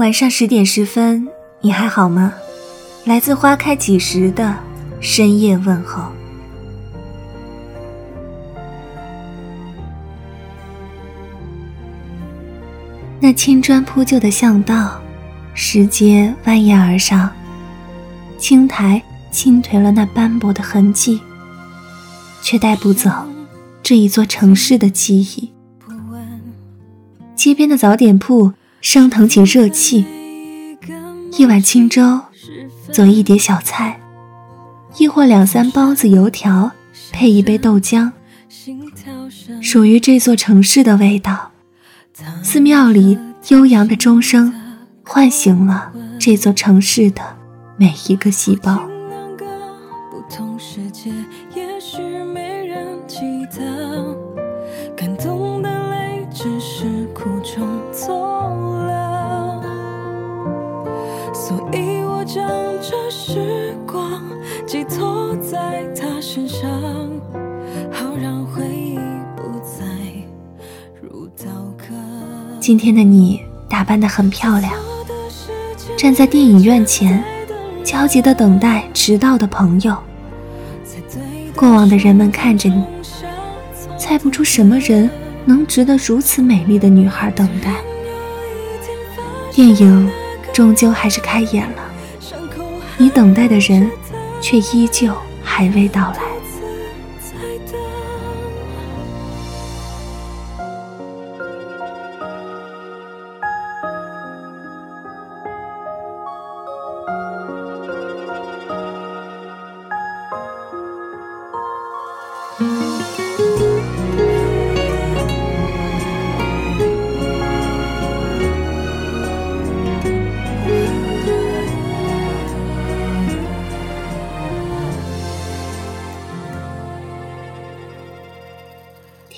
晚上十点十分，你还好吗？来自花开几时的深夜问候。那青砖铺就的巷道，石阶蜿蜒而上，青苔倾颓了那斑驳的痕迹，却带不走这一座城市的记忆。街边的早点铺。升腾起热气，一碗清粥，做一碟小菜，亦或两三包子油条，配一杯豆浆，属于这座城市的味道。寺庙里悠扬的钟声，唤醒了这座城市的每一个细胞。感所以我将这时光寄托在他身上，好让回忆不再如刀割。今天的你打扮得很漂亮，站在电影院前，焦急地等待迟到的朋友。过往的人们看着你，猜不出什么人能值得如此美丽的女孩等待。电影。终究还是开眼了，你等待的人，却依旧还未到来。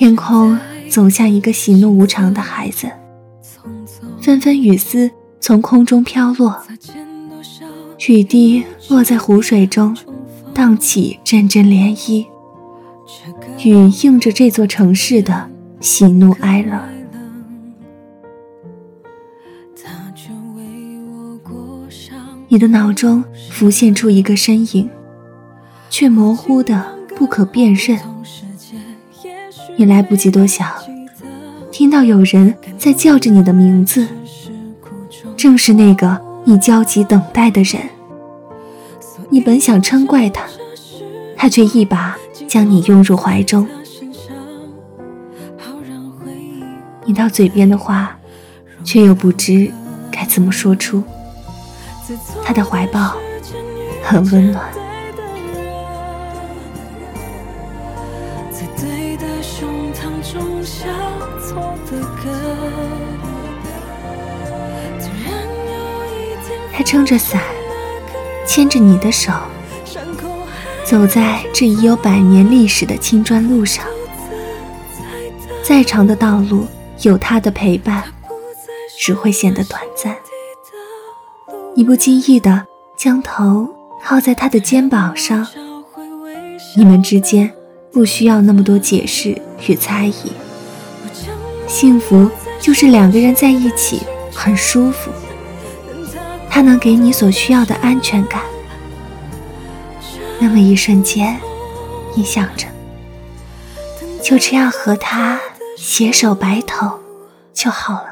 天空总像一个喜怒无常的孩子，纷纷雨丝从空中飘落，雨滴落在湖水中，荡起阵阵涟漪。雨映着这座城市的喜怒哀乐。你的脑中浮现出一个身影，却模糊的不可辨认。你来不及多想，听到有人在叫着你的名字，正是那个你焦急等待的人。你本想嗔怪他，他却一把将你拥入怀中。你到嘴边的话，却又不知该怎么说出。他的怀抱很温暖。他撑着伞，牵着你的手，走在这已有百年历史的青砖路上。再长的道路，有他的陪伴，只会显得短暂。你不经意的将头靠在他的肩膀上，你们之间不需要那么多解释与猜疑。幸福就是两个人在一起很舒服，他能给你所需要的安全感。那么一瞬间，你想着，就这样和他携手白头就好了。